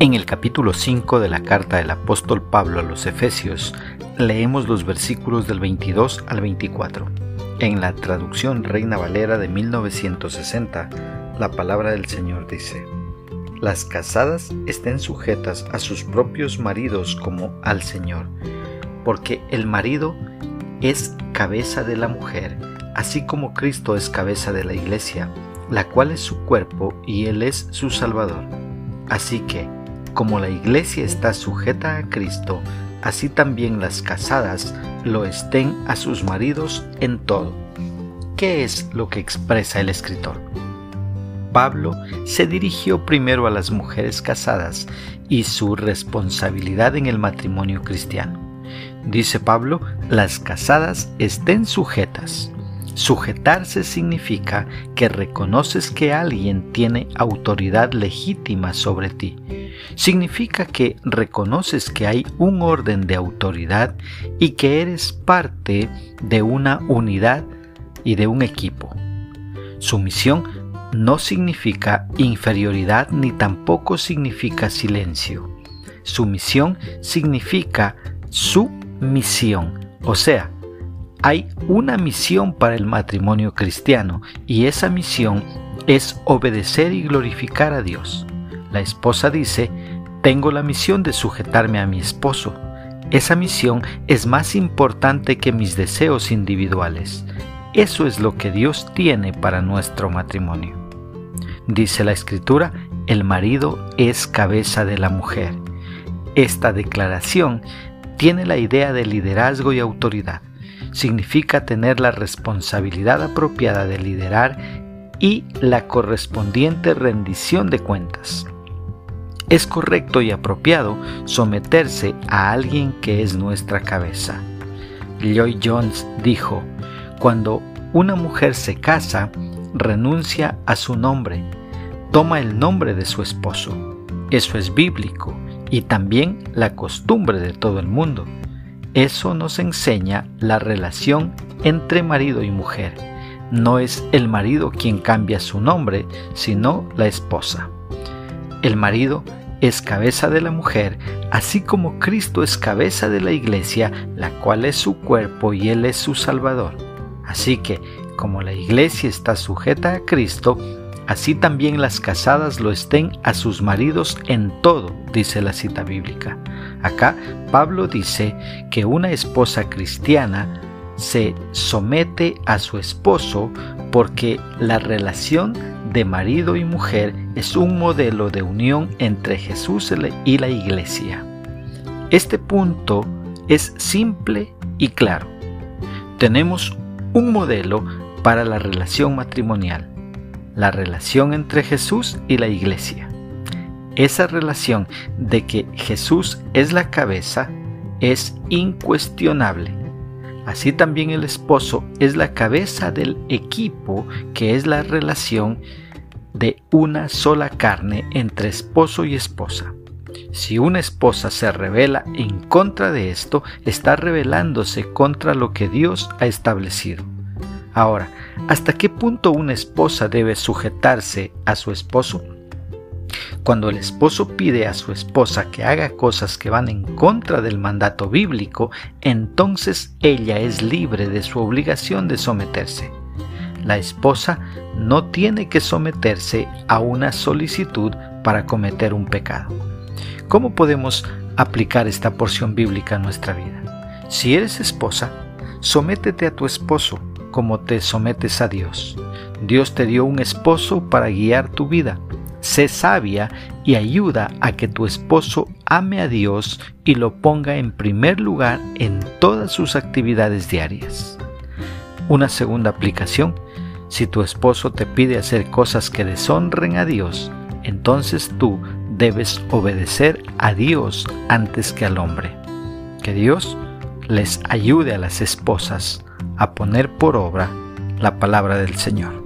En el capítulo 5 de la carta del apóstol Pablo a los Efesios, leemos los versículos del 22 al 24. En la traducción Reina Valera de 1960, la palabra del Señor dice, Las casadas estén sujetas a sus propios maridos como al Señor, porque el marido es cabeza de la mujer, así como Cristo es cabeza de la iglesia, la cual es su cuerpo y Él es su Salvador. Así que, como la iglesia está sujeta a Cristo, así también las casadas lo estén a sus maridos en todo. ¿Qué es lo que expresa el escritor? Pablo se dirigió primero a las mujeres casadas y su responsabilidad en el matrimonio cristiano. Dice Pablo, las casadas estén sujetas. Sujetarse significa que reconoces que alguien tiene autoridad legítima sobre ti. Significa que reconoces que hay un orden de autoridad y que eres parte de una unidad y de un equipo. Sumisión no significa inferioridad ni tampoco significa silencio. Sumisión significa su misión, o sea, hay una misión para el matrimonio cristiano y esa misión es obedecer y glorificar a Dios. La esposa dice, tengo la misión de sujetarme a mi esposo. Esa misión es más importante que mis deseos individuales. Eso es lo que Dios tiene para nuestro matrimonio. Dice la escritura, el marido es cabeza de la mujer. Esta declaración tiene la idea de liderazgo y autoridad significa tener la responsabilidad apropiada de liderar y la correspondiente rendición de cuentas. Es correcto y apropiado someterse a alguien que es nuestra cabeza. Lloyd Jones dijo, cuando una mujer se casa, renuncia a su nombre, toma el nombre de su esposo. Eso es bíblico y también la costumbre de todo el mundo. Eso nos enseña la relación entre marido y mujer. No es el marido quien cambia su nombre, sino la esposa. El marido es cabeza de la mujer, así como Cristo es cabeza de la iglesia, la cual es su cuerpo y Él es su Salvador. Así que, como la iglesia está sujeta a Cristo, así también las casadas lo estén a sus maridos en todo, dice la cita bíblica. Acá Pablo dice que una esposa cristiana se somete a su esposo porque la relación de marido y mujer es un modelo de unión entre Jesús y la iglesia. Este punto es simple y claro. Tenemos un modelo para la relación matrimonial la relación entre Jesús y la iglesia. Esa relación de que Jesús es la cabeza es incuestionable. Así también el esposo es la cabeza del equipo que es la relación de una sola carne entre esposo y esposa. Si una esposa se revela en contra de esto, está rebelándose contra lo que Dios ha establecido. Ahora, ¿hasta qué punto una esposa debe sujetarse a su esposo? Cuando el esposo pide a su esposa que haga cosas que van en contra del mandato bíblico, entonces ella es libre de su obligación de someterse. La esposa no tiene que someterse a una solicitud para cometer un pecado. ¿Cómo podemos aplicar esta porción bíblica a nuestra vida? Si eres esposa, sométete a tu esposo como te sometes a Dios. Dios te dio un esposo para guiar tu vida. Sé sabia y ayuda a que tu esposo ame a Dios y lo ponga en primer lugar en todas sus actividades diarias. Una segunda aplicación, si tu esposo te pide hacer cosas que deshonren a Dios, entonces tú debes obedecer a Dios antes que al hombre. Que Dios les ayude a las esposas a poner por obra la palabra del Señor.